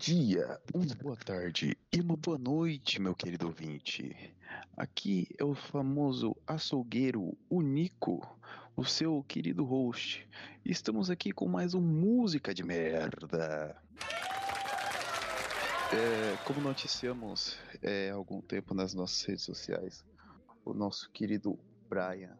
Dia, uma boa tarde e uma boa noite, meu querido ouvinte. Aqui é o famoso açougueiro, o Nico, o seu querido host. Estamos aqui com mais um Música de Merda. É, como noticiamos é, há algum tempo nas nossas redes sociais, o nosso querido Brian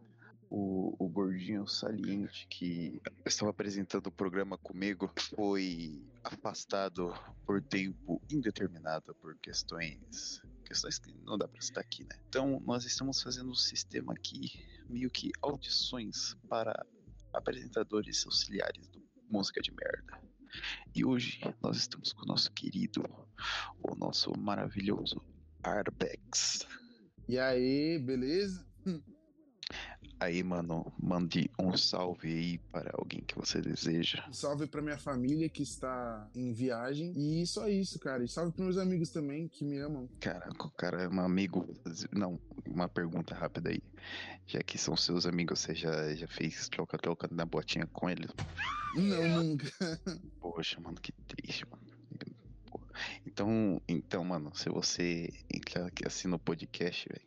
o, o gordinho saliente que estava apresentando o programa comigo foi afastado por tempo indeterminado por questões questões que não dá para estar aqui, né? Então nós estamos fazendo um sistema aqui meio que audições para apresentadores auxiliares do música de merda. E hoje nós estamos com o nosso querido, o nosso maravilhoso Arbex. E aí, beleza? Aí, mano, mande um salve aí para alguém que você deseja. Um salve para minha família que está em viagem. E só isso, cara. E salve para meus amigos também que me amam. Caraca, o cara é um amigo. Não, uma pergunta rápida aí. Já que são seus amigos, você já, já fez troca-troca na botinha com eles? Não, nunca. Poxa, mano, que triste, mano. Então, então, mano, se você que assina o podcast, velho,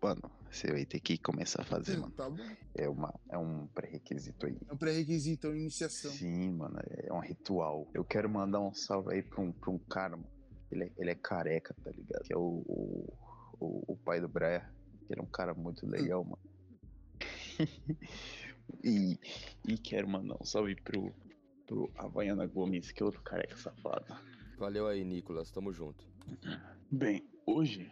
mano, você vai ter que começar a fazer, mano. Tá bom. É, uma, é um pré-requisito aí. É um pré-requisito, é uma iniciação. Sim, mano, é um ritual. Eu quero mandar um salve aí pra um, pra um cara, mano. Ele é, ele é careca, tá ligado? Que é o, o, o, o pai do Brian. Ele é um cara muito legal, mano. e, e quero mandar um salve pro, pro Havaiana Gomes, que é outro careca safado. Valeu aí, Nicolas. Tamo junto. Bem, hoje,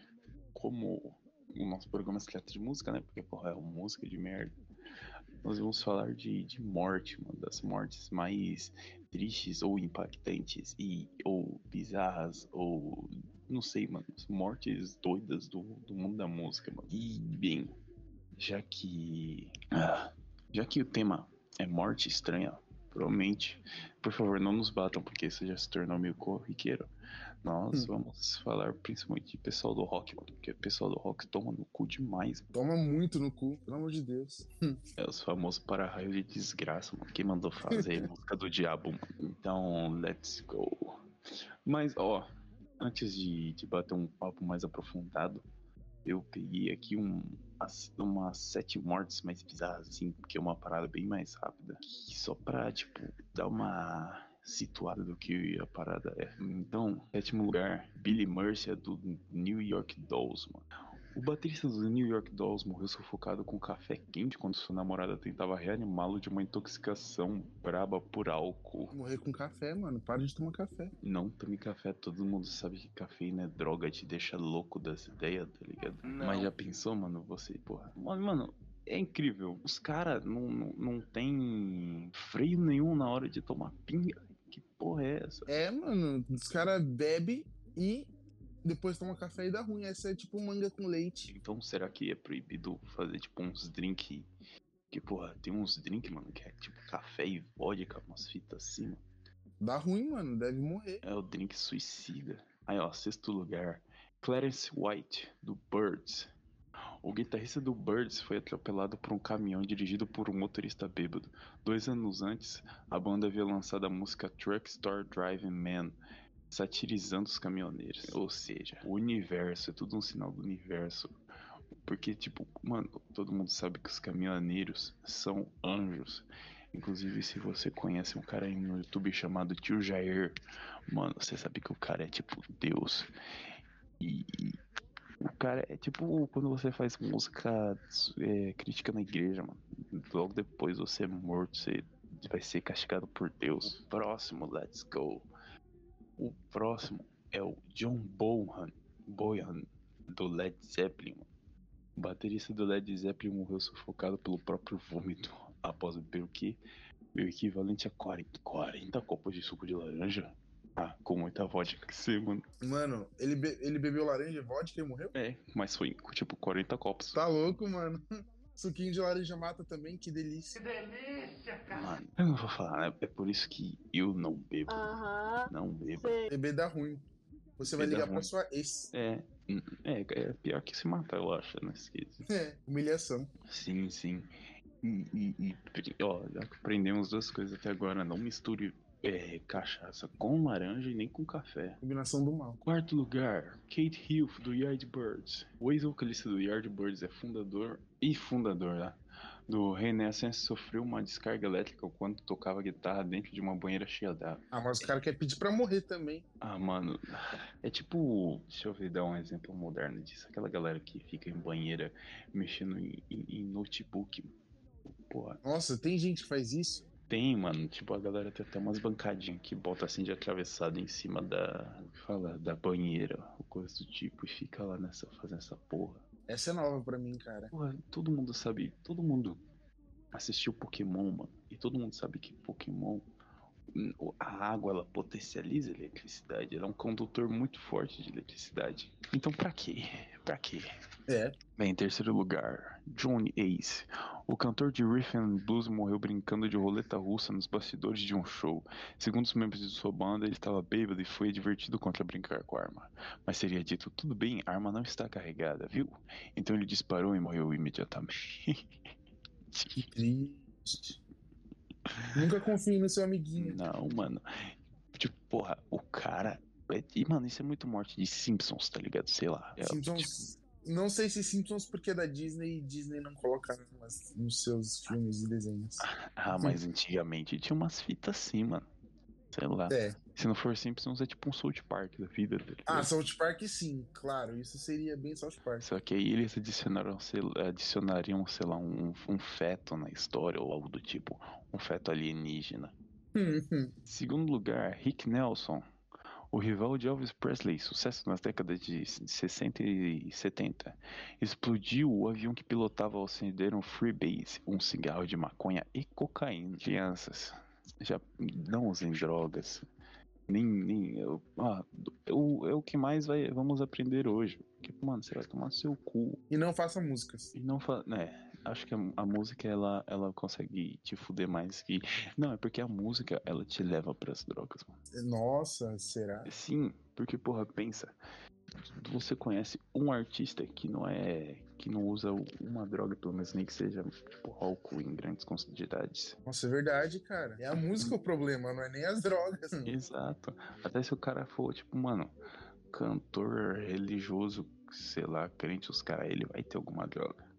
como o nosso programa se trata de música, né? Porque, porra, é uma música de merda. Nós vamos falar de, de morte, uma das mortes mais tristes ou impactantes e ou bizarras ou não sei, mano, mortes doidas do, do mundo da música, mano. E bem, já que ah, já que o tema é morte estranha, provavelmente, por favor, não nos batam, porque isso já se tornou meio corriqueiro. Nós hum. vamos falar principalmente de pessoal do rock, mano, porque o pessoal do rock toma no cu demais. Toma muito no cu, pelo amor de Deus. É os famosos para-raio de desgraça, mano. Quem mandou fazer música do diabo, mano. Então, let's go. Mas, ó, antes de, de bater um papo mais aprofundado, eu peguei aqui um, umas sete mortes mais bizarras, assim, porque é uma parada bem mais rápida. Só pra, tipo, dar uma situada do que a parada é. Então, sétimo lugar, Billy Mercer do New York Dolls, mano. O baterista do New York Dolls morreu sufocado com café quente quando sua namorada tentava reanimá-lo de uma intoxicação braba por álcool. Morrer com café, mano. Para de tomar café. Não tome café. Todo mundo sabe que cafeína é droga, te deixa louco das ideias, tá ligado? Não. Mas já pensou, mano? Você, porra. Mano, é incrível. Os caras não, não, não tem freio nenhum na hora de tomar pinga. Porra é essa? É, mano. Os caras bebem e depois toma café e dá ruim. Essa é tipo manga com leite. Então será que é proibido fazer tipo uns drink? Que porra, tem uns drink, mano, que é tipo café e vodka, umas fitas assim, mano. Dá ruim, mano, deve morrer. É o drink suicida. Aí, ó, sexto lugar. Clarence White, do Birds. O guitarrista do Birds foi atropelado por um caminhão dirigido por um motorista bêbado. Dois anos antes, a banda havia lançado a música Truck Store Driving Man, satirizando os caminhoneiros. Ou seja, o universo é tudo um sinal do universo. Porque, tipo, mano, todo mundo sabe que os caminhoneiros são anjos. Inclusive, se você conhece um cara aí no YouTube chamado Tio Jair, mano, você sabe que o cara é tipo Deus. E, o cara é tipo quando você faz música é, crítica na igreja, mano. Logo depois você é morto, você vai ser castigado por Deus. Próximo, let's go. O próximo é o John Bohan, Boyan, do Led Zeppelin. O baterista do Led Zeppelin morreu sufocado pelo próprio vômito após beber o que? O equivalente a 40, 40 copos de suco de laranja. Ah, com muita vodka que ser, mano. Mano, ele, be ele bebeu laranja e vodka e morreu? É, mas foi tipo 40 copos. Tá louco, mano. Suquinho de laranja mata também, que delícia. Que delícia, cara. Mano, eu não vou falar, né? É por isso que eu não bebo. Aham. Não bebo. Sei. Beber dá ruim. Você vai Beber ligar pra ruim. sua ex. É, é, é pior que se matar, eu acho, nesse quesito. É, humilhação. Sim, sim. E, e, e, ó, aprendemos duas coisas até agora, não misture é, cachaça com laranja e nem com café. Combinação do mal. Quarto lugar, Kate Hilf, do Yardbirds. O ex-vocalista do Yardbirds é fundador e fundador né, do Renaissance sofreu uma descarga elétrica quando tocava guitarra dentro de uma banheira cheia d'água. Ah, mas os caras querem pedir pra morrer também. Ah, mano, é tipo, deixa eu ver, dar um exemplo moderno disso. Aquela galera que fica em banheira mexendo em, em, em notebook. Porra, Nossa, tem gente que faz isso? Tem, mano, tipo, a galera tem até umas bancadinhas que bota assim de atravessado em cima da, fala, da banheira, ou coisa do tipo, e fica lá nessa, fazendo essa porra. Essa é nova pra mim, cara. Porra, todo mundo sabe, todo mundo assistiu Pokémon, mano, e todo mundo sabe que Pokémon, a água, ela potencializa a eletricidade, ela é um condutor muito forte de eletricidade. Então pra quê? Pra quê? É. Bem, em terceiro lugar, Johnny Ace. O cantor de Rhythm and Blues morreu brincando de roleta russa nos bastidores de um show. Segundo os membros de sua banda, ele estava bêbado e foi advertido contra brincar com a arma. Mas seria dito, tudo bem, a arma não está carregada, viu? Então ele disparou e morreu imediatamente. Que triste. Nunca confie no seu amiguinho. não, mano. Tipo, porra, o cara... é- E, mano, isso é muito morte de Simpsons, tá ligado? Sei lá. É, Simpsons. Não sei se Simpsons porque é da Disney e Disney não coloca nos seus filmes e desenhos. Ah, mas antigamente tinha umas fitas assim, mano. Sei lá. É. Se não for Simpsons, é tipo um South Park da vida. tá ligado? Ah, South Park sim, claro. Isso seria bem South Park. Só que aí eles adicionaram, sei, adicionariam, sei lá, um, um feto na história ou algo do tipo. Um feto alienígena. Segundo lugar, Rick Nelson. O rival de Elvis Presley, sucesso nas décadas de 60 e 70, explodiu o avião que pilotava ao acender um freebase, um cigarro de maconha e cocaína. Crianças, já não usem drogas. Nem, nem eu, ah, eu- é o que mais vai, vamos aprender hoje. Porque, mano, você vai tomar seu cu. E não faça músicas. E não fa... né, acho que a, música ela, ela consegue te fuder mais que. Não, é porque a música ela te leva pras drogas, mano. Nossa, será? Sim, porque, porra, pensa. Você conhece um artista que não é. que não usa uma droga, pelo menos nem que seja, tipo, álcool em grandes quantidades. Nossa, é verdade, cara. É a música o problema, não é nem as drogas. Exato. Até se o cara for, tipo, mano, cantor religioso, sei lá, crente, os caras, ele vai ter alguma droga.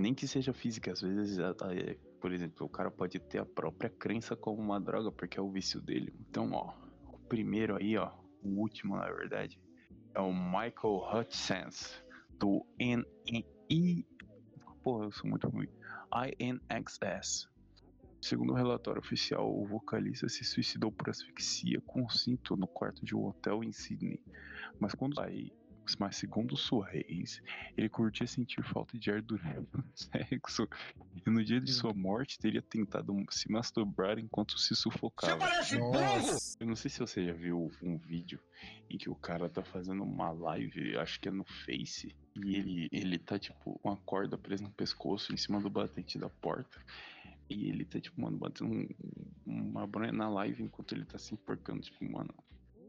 Nem que seja física, às vezes, é, por exemplo, o cara pode ter a própria crença como uma droga, porque é o vício dele. Então, ó, o primeiro aí, ó, o último, na verdade, é o Michael Hutchins, do NI. Porra, eu sou muito ruim. INXS. Segundo o relatório oficial, o vocalista se suicidou por asfixia com um cinto no quarto de um hotel em Sydney. Mas quando aí, mas segundo sua ex, ele curtia sentir falta de ar durante o sexo. E no dia de sua morte teria tentado se masturbar enquanto se sufocava. Eu não sei se você já viu um vídeo em que o cara tá fazendo uma live, acho que é no Face, e ele, ele tá tipo com a corda presa no pescoço em cima do batente da porta. E ele tá tipo, mano, batendo um- uma bronha na live enquanto ele tá se enforcando. Tipo, mano,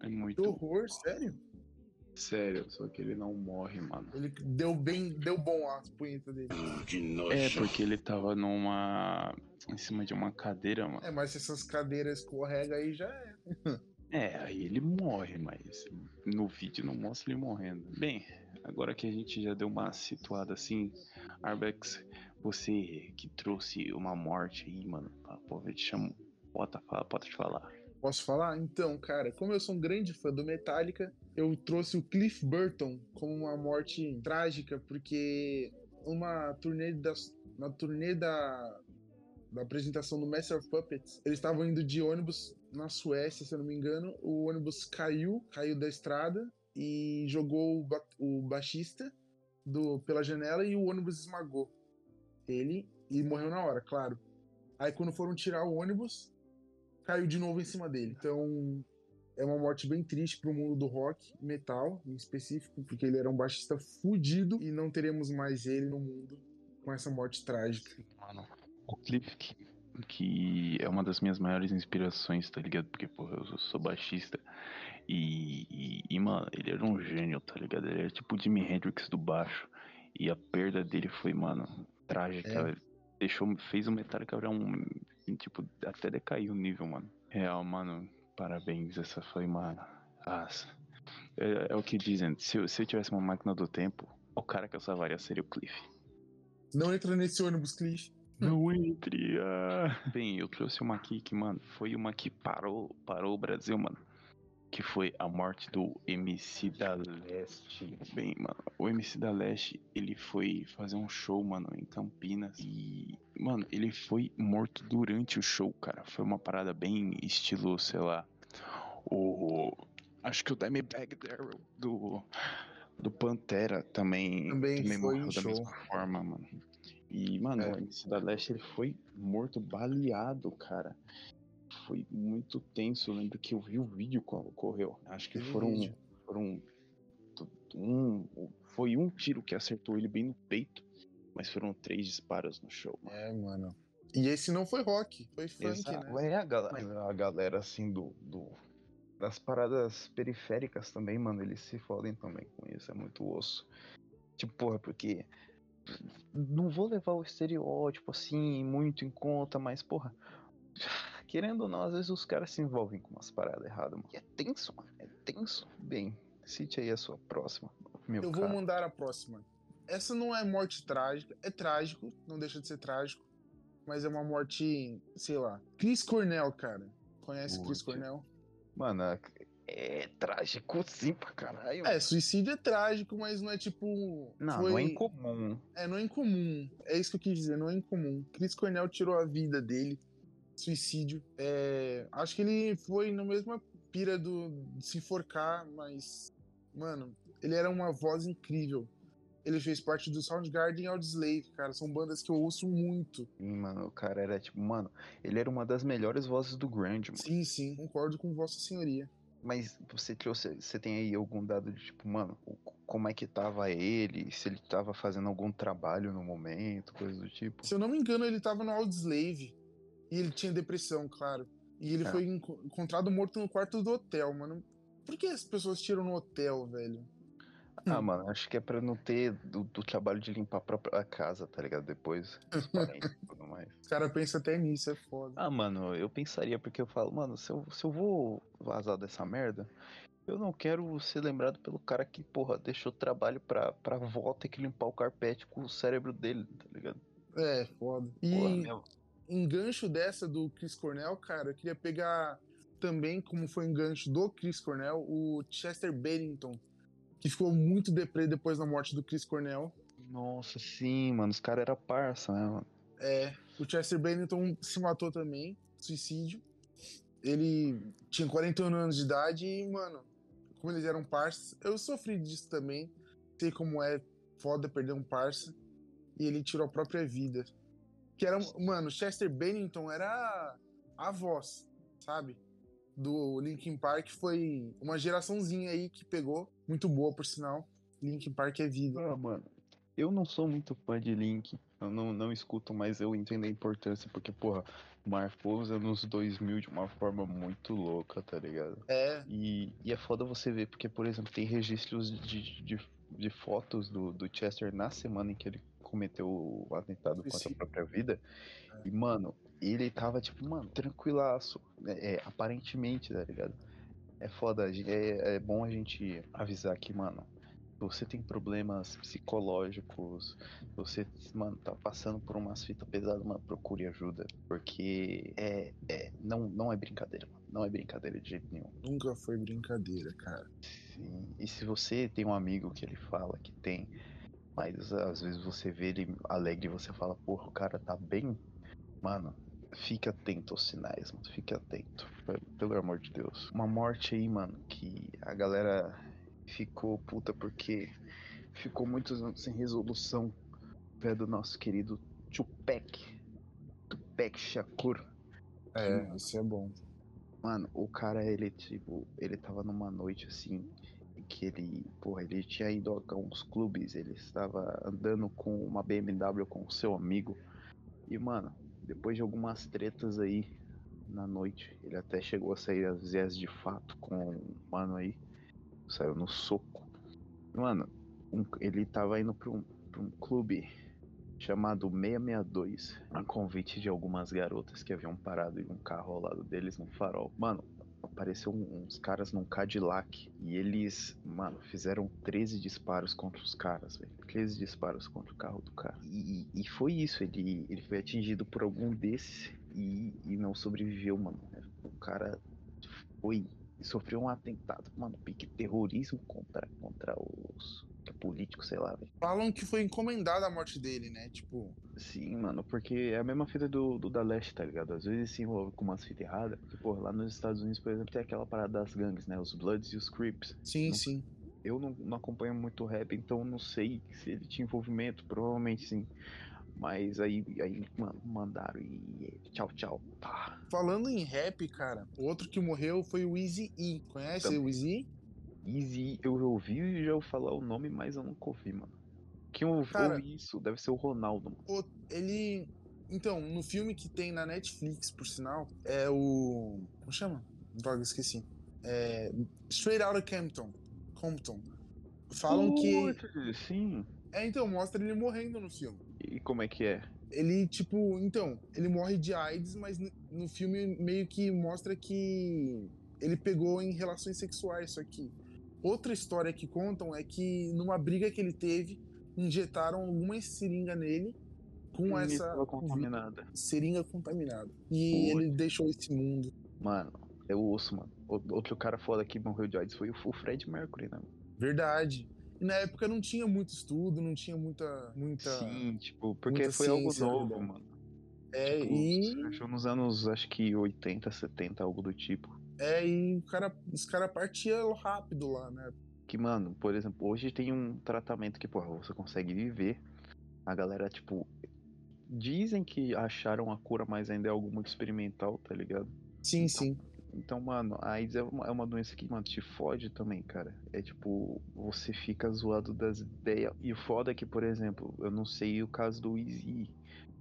é Que muito horror, sério? Sério, só que ele não morre, mano. Ele deu bem, deu bom a punheta dele. É, porque ele tava numa. em cima de uma cadeira, mano. É, mas se essas cadeiras escorregam aí já é. É, aí ele morre, mas no vídeo não mostra ele morrendo. Bem, agora que a gente já deu uma situada assim, Arbex, você que trouxe uma morte aí, mano, pra povo te chamo. Bota, fala, pode falar. Posso falar? Então, cara, como eu sou um grande fã do Metallica, eu trouxe o Cliff Burton como uma morte trágica, porque uma turnê na turnê da, da apresentação do Master of Puppets, eles estavam indo de ônibus na Suécia, se eu não me engano, o ônibus caiu, caiu da estrada e jogou o, ba- o baixista do, pela janela e o ônibus esmagou ele e morreu na hora, claro. Aí quando foram tirar o ônibus, caiu de novo em cima dele. Então é uma morte bem triste pro mundo do rock, metal em específico, porque ele era um baixista fudido e não teremos mais ele no mundo com essa morte trágica. Mano, o clipe que, que é uma das minhas maiores inspirações, tá ligado? Porque, porra, eu sou baixista. E, e, e, mano, ele era um gênio, tá ligado? Ele era tipo o Jimi Hendrix do baixo. E a perda dele foi, mano, trágica. Deixou, fez o Metallica virar um. Tipo, até decair o nível, mano. Real, mano. Parabéns, essa foi uma. Nossa. É, é o que dizem. Se, eu- se eu tivesse uma máquina do tempo, o cara que eu salvaria seria o Cliff. Não entra nesse ônibus, Cliff. Não entre. ah. Bem, eu trouxe uma aqui que, mano, foi uma que parou, parou o Brasil, mano. Que foi a morte do MC da Leste. Bem, mano, o MC da Leste, ele foi fazer um show, mano, em Campinas. E, mano, ele foi morto durante o show, cara. Foi uma parada bem estilo, sei lá. O. Acho que o Dimebag Darrell do. Do Pantera também, Também foi morreu da show. mesma forma, mano. E, mano, É. o MC da Leste ele foi morto, baleado, cara. Foi muito tenso. Eu lembro que eu vi o vídeo quando ocorreu. Acho que foram. Foram. Um, foi um tiro que acertou ele bem no peito. Mas foram três disparos no show, mano. É, mano. E esse não foi rock, foi funk, Exato. né? É a galera, a galera assim do, do. Das paradas periféricas também, mano, eles se fodem também com isso, é muito osso. Tipo, porra, porque. Não vou levar o estereótipo assim muito em conta, mas, porra. Querendo ou não, às vezes os caras se envolvem com umas paradas erradas, mano. E é tenso, mano. É tenso. Bem, cite aí a sua próxima. Meu Eu vou cara. mandar a próxima. Essa não é morte trágica, é trágico, não deixa de ser trágico, mas é uma morte, sei lá. Chris Cornell, cara. Conhece Chris Putz. Cornell? Mano, é trágico sim pra caralho. É, suicídio é trágico, mas não é tipo. Não, foi... não é incomum. É, não é incomum. É isso que eu quis dizer, não é incomum. Chris Cornell tirou a vida dele, suicídio. É, acho que ele foi na mesma pira do se enforcar, mas, mano, ele era uma voz incrível. Ele fez parte do Soundgarden e Audioslave, cara. São bandas que eu ouço muito. Mano, o cara era tipo, mano, ele era uma das melhores vozes do grunge, mano. Sim, sim, concordo com Vossa Senhoria. Mas você trouxe, você tem aí algum dado de tipo, mano, como é que tava ele, se ele tava fazendo algum trabalho no momento, coisa do tipo? Se eu não me engano, ele tava no Audioslave. E ele tinha depressão, claro. E ele Ah. foi enco- encontrado morto no quarto do hotel, mano. Por que as pessoas tiram no hotel, velho? Ah, mano, acho que é pra não ter do, do trabalho de limpar a própria casa, tá ligado? Depois, os parentes e tudo mais. Os caras pensam até nisso, é foda. Ah, mano, eu pensaria, porque eu falo, mano, se eu, se eu vou vazar dessa merda, eu não quero ser lembrado pelo cara que, porra, deixou trabalho pra, pra avó ter que limpar o carpete com o cérebro dele, tá ligado? É, foda. E Porra, meu, engancho dessa do Chris Cornell, cara, eu queria pegar também, como foi engancho do Chris Cornell, o Chester Bennington, que ficou muito deprê depois da morte do Chris Cornell. Nossa, sim, mano, os caras eram parça, né, mano? É, o Chester Bennington se matou também, suicídio. Ele tinha 41 anos de idade e, mano, como eles eram parças, eu sofri disso também. Sei como é foda perder um parça. E ele tirou a própria vida. Que era, mano, Chester Bennington era a voz, sabe? Do Linkin Park foi uma geraçãozinha aí que pegou, muito boa por sinal. Linkin Park é vida. Ah, mano, eu não sou muito fã de Link, eu não, não escuto, mas eu entendo a importância, porque, porra, marcou os anos 2000 de uma forma muito louca, tá ligado? É, E, e é foda você ver, porque, por exemplo, tem registros de, de, de fotos do, do Chester na semana em que ele cometeu o atentado contra a própria vida. É. E, mano, ele tava, tipo, mano, tranquilaço. É, é, aparentemente, tá ligado? É foda, é, é bom a gente avisar que, mano, você tem problemas psicológicos, você, mano, tá passando por umas fitas pesadas, mano, procure ajuda. Porque é, é, não, não é brincadeira, mano. Não é brincadeira de jeito nenhum. nunca foi brincadeira, cara. Sim. E se você tem um amigo que ele fala que tem, mas às vezes você vê ele alegre e você fala, porra, o cara tá bem, mano, fique atento aos sinais, mano, fique atento, pe- pelo amor de Deus. Uma morte aí, mano, que a galera ficou puta porque ficou muitos anos sem resolução, é do nosso querido Tupac, Tupac Shakur. É, isso é bom. Mano, o cara, ele, tipo, ele tava numa noite assim, que ele, porra, ele tinha ido a alguns clubes, ele estava andando com uma BMW com seu amigo. E, mano, depois de algumas tretas aí na noite, ele até chegou a sair às vezes de fato com um mano aí, saiu no soco. Mano, um- ele tava indo pra um, pra um clube chamado 662, um convite de algumas garotas que haviam parado em um carro ao lado deles no farol. Mano, apareceu uns caras num Cadillac e eles, mano, fizeram 13 disparos contra os caras, velho. 13 disparos contra o carro do cara. E, e foi isso, ele, ele foi atingido por algum desses e, e não sobreviveu, mano. O cara foi. sofreu um atentado, mano, pique terrorismo contra, contra os políticos, sei lá, velho. Falam que foi encomendada a morte dele, né? Tipo, Sim, mano, porque é a mesma fita do, do da Leste, tá ligado? Às vezes se envolve com umas fitas erradas. Porque, pô, lá nos Estados Unidos, por exemplo, tem aquela parada das gangues, né? Os Bloods e os Crips. sim, Não- sim. Eu não, não acompanho muito rap, então não sei se ele tinha envolvimento, provavelmente sim. Mas aí, aí mano, mandaram e tchau, tchau. Pá. Falando em rap, cara, o outro que morreu foi o Easy E. Conhece Também. o Easy? Easy, eu ouvi e já ouvi falar o nome, mas eu nunca ouvi, mano. Quem ouviu Cara- isso deve ser o Ronaldo, mano. O- Ele. Então, no filme que tem na Netflix, por sinal, é o. Como chama? Droga, esqueci. É. Straight Outta Compton. Compton. Falam que. Putz, Sim. É, então, mostra ele morrendo no filme. E como é que é? Ele, tipo, então, ele morre de AIDS, mas no filme meio que mostra que ele pegou em relações sexuais. Só que outra história que contam é que numa briga que ele teve, injetaram alguma seringa nele com Ele essa contaminada. seringa contaminada. E Putz. ele deixou esse mundo. Mano, eu ouço, mano. O- Outro cara foda que morreu de AIDS foi o o Fred Mercury, né? Verdade. E na época não tinha muito estudo, não tinha muita. muita... Sim, tipo, porque foi algo novo, né? mano. É, Tipo, e. nos anos, acho que 80, 70, algo do tipo. É, e o cara, os caras partiam rápido lá, né? Que, mano, por exemplo, hoje tem um tratamento que, porra, você consegue viver. A galera, tipo, dizem que acharam a cura, mas ainda é algo muito experimental, tá ligado? Sim, sim. Então, mano, a AIDS é uma, é uma doença que, mano, te fode também, cara. É tipo, você fica zoado das ideias. E o foda é que, por exemplo, eu não sei o caso do Easy,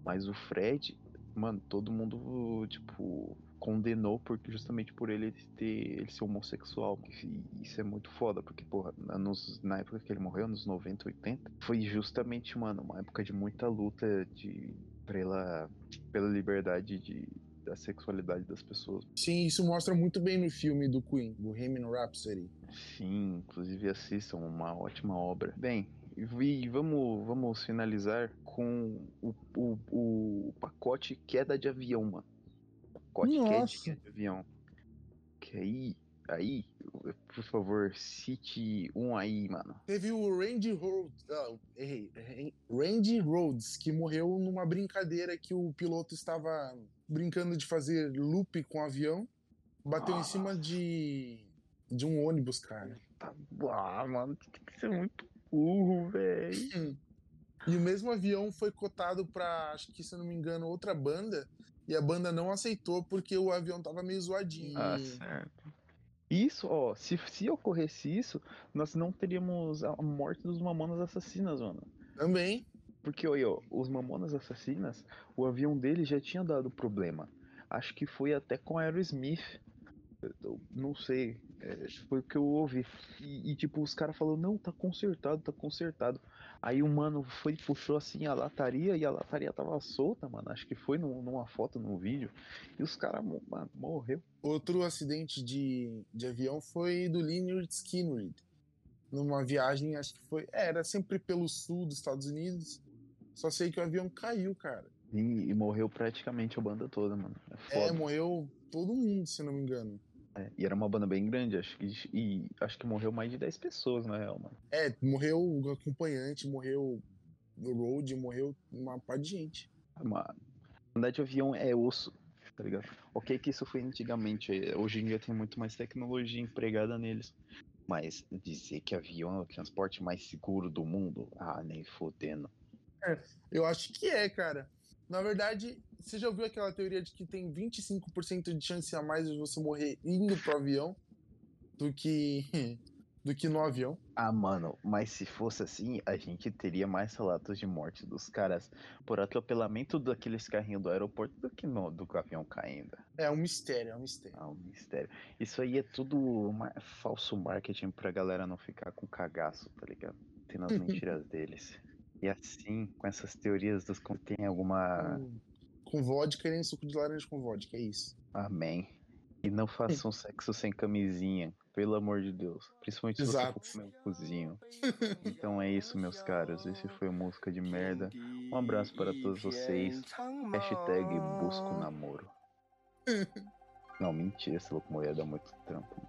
mas o Fred, mano, todo mundo, tipo, condenou porque justamente por ele ter ele ser homossexual. E isso é muito foda, porque, porra, na- nos- na época que ele morreu, nos 90, 80, foi justamente, mano, uma época de muita luta de, pela, pela liberdade de, da sexualidade das pessoas. Sim, isso mostra muito bem no filme do Queen, Bohemian Rhapsody. Sim, inclusive assistam, uma ótima obra. Bem, e vamos, vamos finalizar com o, o, o pacote queda de avião, mano. Pacote queda de, avião. Que aí, aí, por favor, cite um aí, mano. Teve o Randy Rhodes, ah, errei, errei. Randy Rhodes, que morreu numa brincadeira que o piloto estava brincando de fazer loop com o avião, bateu em cima de, de um ônibus, cara. Tá, ah, mano, tem que ser muito burro, velho. E o mesmo avião foi cotado pra, acho que se eu não me engano, outra banda, e a banda não aceitou porque o avião tava meio zoadinho. Ah, certo. Isso, ó, se, se ocorresse isso, nós não teríamos a morte dos mamonas assassinas, mano. Também. Porque, olha, ó, os Mamonas Assassinas, o avião dele já tinha dado problema. Acho que foi até com Aerosmith. Eu não sei, é, foi o que eu ouvi. E, e, tipo, os caras falaram, não, tá consertado, tá consertado. Aí o mano foi, puxou assim a lataria e a lataria tava solta, mano. Acho que foi num- numa foto, num vídeo. E os caras, mano, morreu. Outro acidente de, de avião foi do Leonard Skinner. Numa viagem, acho que foi. é, era sempre pelo sul dos Estados Unidos. Só sei que o avião caiu, cara. E, e morreu praticamente a banda toda, mano. É É, morreu todo mundo, se não me engano. É, e era uma banda bem grande, acho que. E acho que morreu mais de 10 pessoas, na real, mano. É, morreu o acompanhante, morreu o road, morreu uma par de gente. Uma... Andar de avião é osso, tá ligado? Ok que isso foi antigamente, hoje em dia tem muito mais tecnologia empregada neles. Mas dizer que avião é o transporte mais seguro do mundo? Ah, nem fodendo. Eu acho que é, cara. Na verdade, você já ouviu aquela teoria de que tem 25% de chance a mais de você morrer indo pro avião do que do que no avião? Ah, mano, mas se fosse assim, a gente teria mais relatos de morte dos caras por atropelamento daqueles carrinhos do aeroporto do que no, do avião caindo. É um mistério, é um mistério. Ah, um mistério. Isso aí é tudo ma- falso marketing pra galera não ficar com cagaço, tá ligado? Tendo as mentiras deles. E assim, com essas teorias dos tem alguma. Com vodka e nem suco de laranja com vodka, é isso. Amém. E não façam sexo sem camisinha, pelo amor de Deus. Principalmente se Exato. você for comer um cozinho. Então é isso, meus caros. Esse foi o Música de Merda. Um abraço para todos vocês. Hashtag busco namoro. Não, mentira, esse louco ia dar muito trampo.